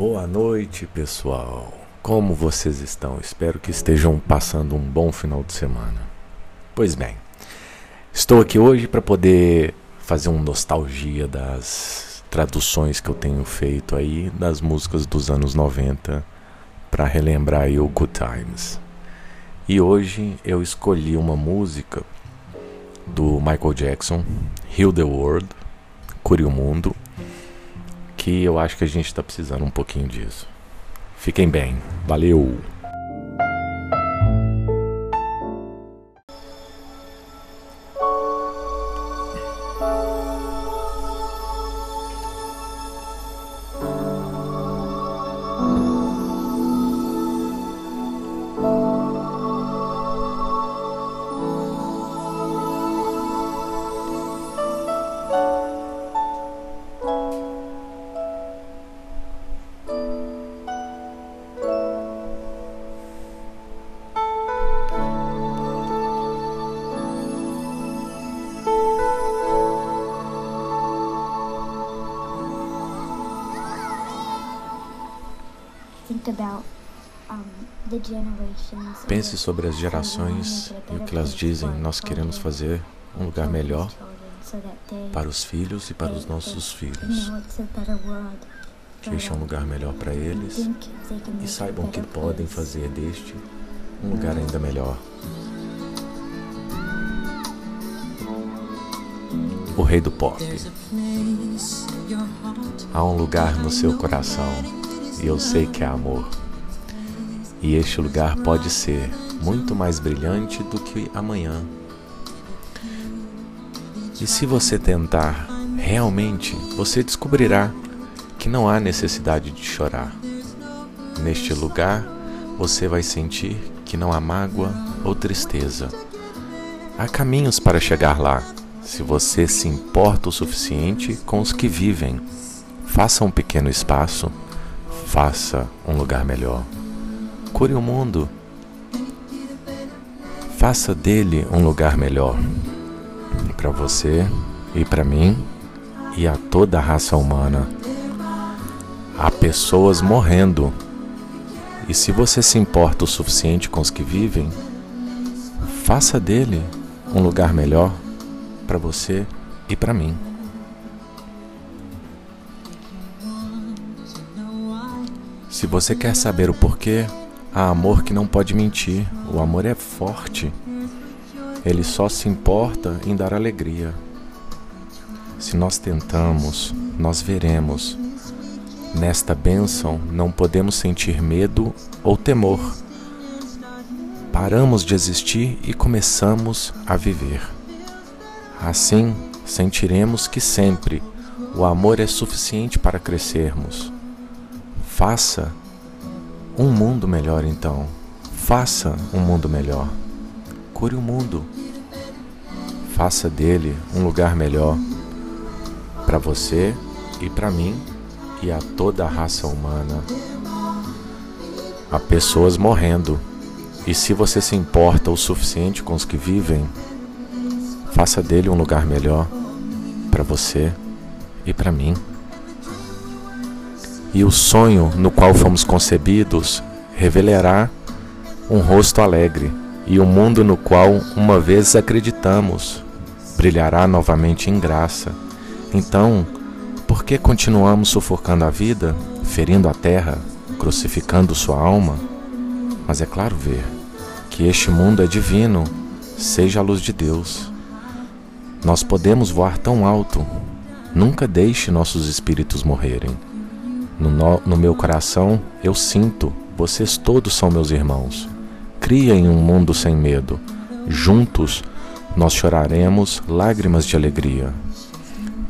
Boa noite, pessoal. Como vocês estão? Espero que estejam passando um bom final de semana. Pois bem, estou aqui hoje para poder fazer um nostalgia das traduções que eu tenho feito aí das músicas dos anos 90 para relembrar aí o Good Times. E hoje eu escolhi uma música do Michael Jackson, Heal the World, Cure o Mundo, que eu acho que a gente está precisando um pouquinho disso. Fiquem bem, valeu! Pense sobre as gerações e o que elas dizem. Nós queremos fazer um lugar melhor para os filhos e para os nossos filhos. Deixe um lugar melhor para eles e saibam que podem fazer deste um lugar ainda melhor. O Rei do Pop. Há um lugar no seu coração e eu sei que é amor. E este lugar pode ser muito mais brilhante do que amanhã. E se você tentar, realmente você descobrirá que não há necessidade de chorar. Neste lugar, você vai sentir que não há mágoa ou tristeza. Há caminhos para chegar lá, se você se importa o suficiente com os que vivem. Faça um pequeno espaço, faça um lugar melhor. Cure o mundo. Faça dele um lugar melhor para você e para mim e a toda a raça humana. Há pessoas morrendo. E se você se importa o suficiente com os que vivem, faça dele um lugar melhor para você e para mim. Se você quer saber o porquê, Há amor que não pode mentir, o amor é forte. Ele só se importa em dar alegria. Se nós tentamos, nós veremos. Nesta bênção não podemos sentir medo ou temor. Paramos de existir e começamos a viver. Assim, sentiremos que sempre o amor é suficiente para crescermos. Faça um mundo melhor então. Faça um mundo melhor. Cure o mundo. Faça dele um lugar melhor para você e para mim e a toda a raça humana. Há pessoas morrendo. E se você se importa o suficiente com os que vivem, faça dele um lugar melhor para você e para mim. E o sonho no qual fomos concebidos revelará um rosto alegre, e o mundo no qual uma vez acreditamos brilhará novamente em graça. Então, por que continuamos sufocando a vida, ferindo a terra, crucificando sua alma? Mas é claro ver que este mundo é divino, seja a luz de Deus. Nós podemos voar tão alto, nunca deixe nossos espíritos morrerem. No, no, no meu coração eu sinto, vocês todos são meus irmãos. Criem um mundo sem medo. Juntos nós choraremos lágrimas de alegria.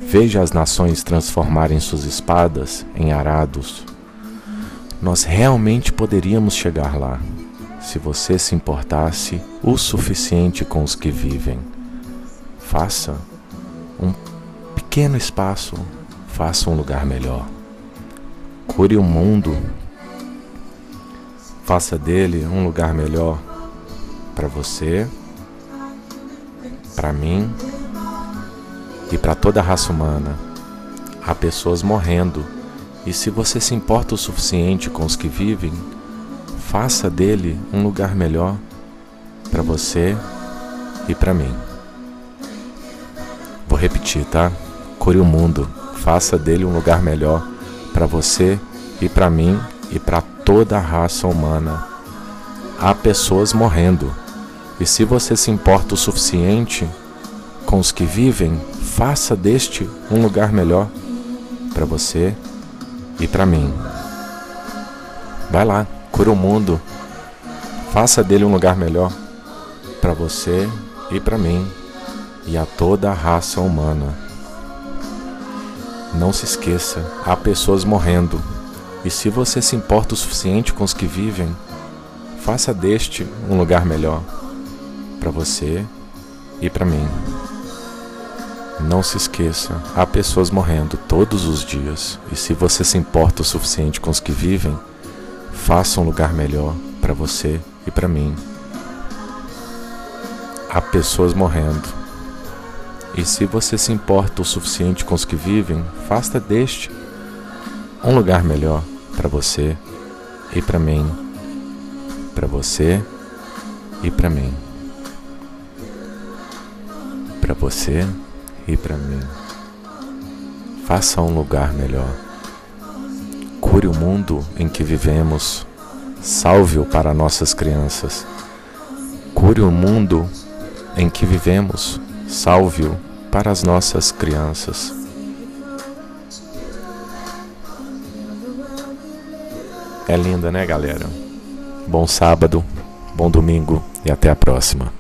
Veja as nações transformarem suas espadas em arados. Nós realmente poderíamos chegar lá, se você se importasse o suficiente com os que vivem. Faça um pequeno espaço, faça um lugar melhor. Cure o mundo. Faça dele um lugar melhor para você, para mim e para toda a raça humana. Há pessoas morrendo. E se você se importa o suficiente com os que vivem, faça dele um lugar melhor para você e para mim. Vou repetir, tá? Cure o mundo, faça dele um lugar melhor para você e para mim e para toda a raça humana. Há pessoas morrendo. E se você se importa o suficiente com os que vivem, faça deste um lugar melhor para você e para mim. Vai lá, cura o mundo. Faça dele um lugar melhor para você e para mim e a toda a raça humana. Não se esqueça, há pessoas morrendo. E se você se importa o suficiente com os que vivem, faça deste um lugar melhor para você e para mim. Não se esqueça, há pessoas morrendo todos os dias, e se você se importa o suficiente com os que vivem, faça um lugar melhor para você e para mim. Há pessoas morrendo, e se você se importa o suficiente com os que vivem, faça deste um lugar melhor para você e para mim. Para você e para mim. Para você e para mim. Faça um lugar melhor. Cure o mundo em que vivemos. Salve-o para nossas crianças. Cure o mundo em que vivemos. Salve-o para as nossas crianças. É linda, né, galera? Bom sábado, bom domingo e até a próxima.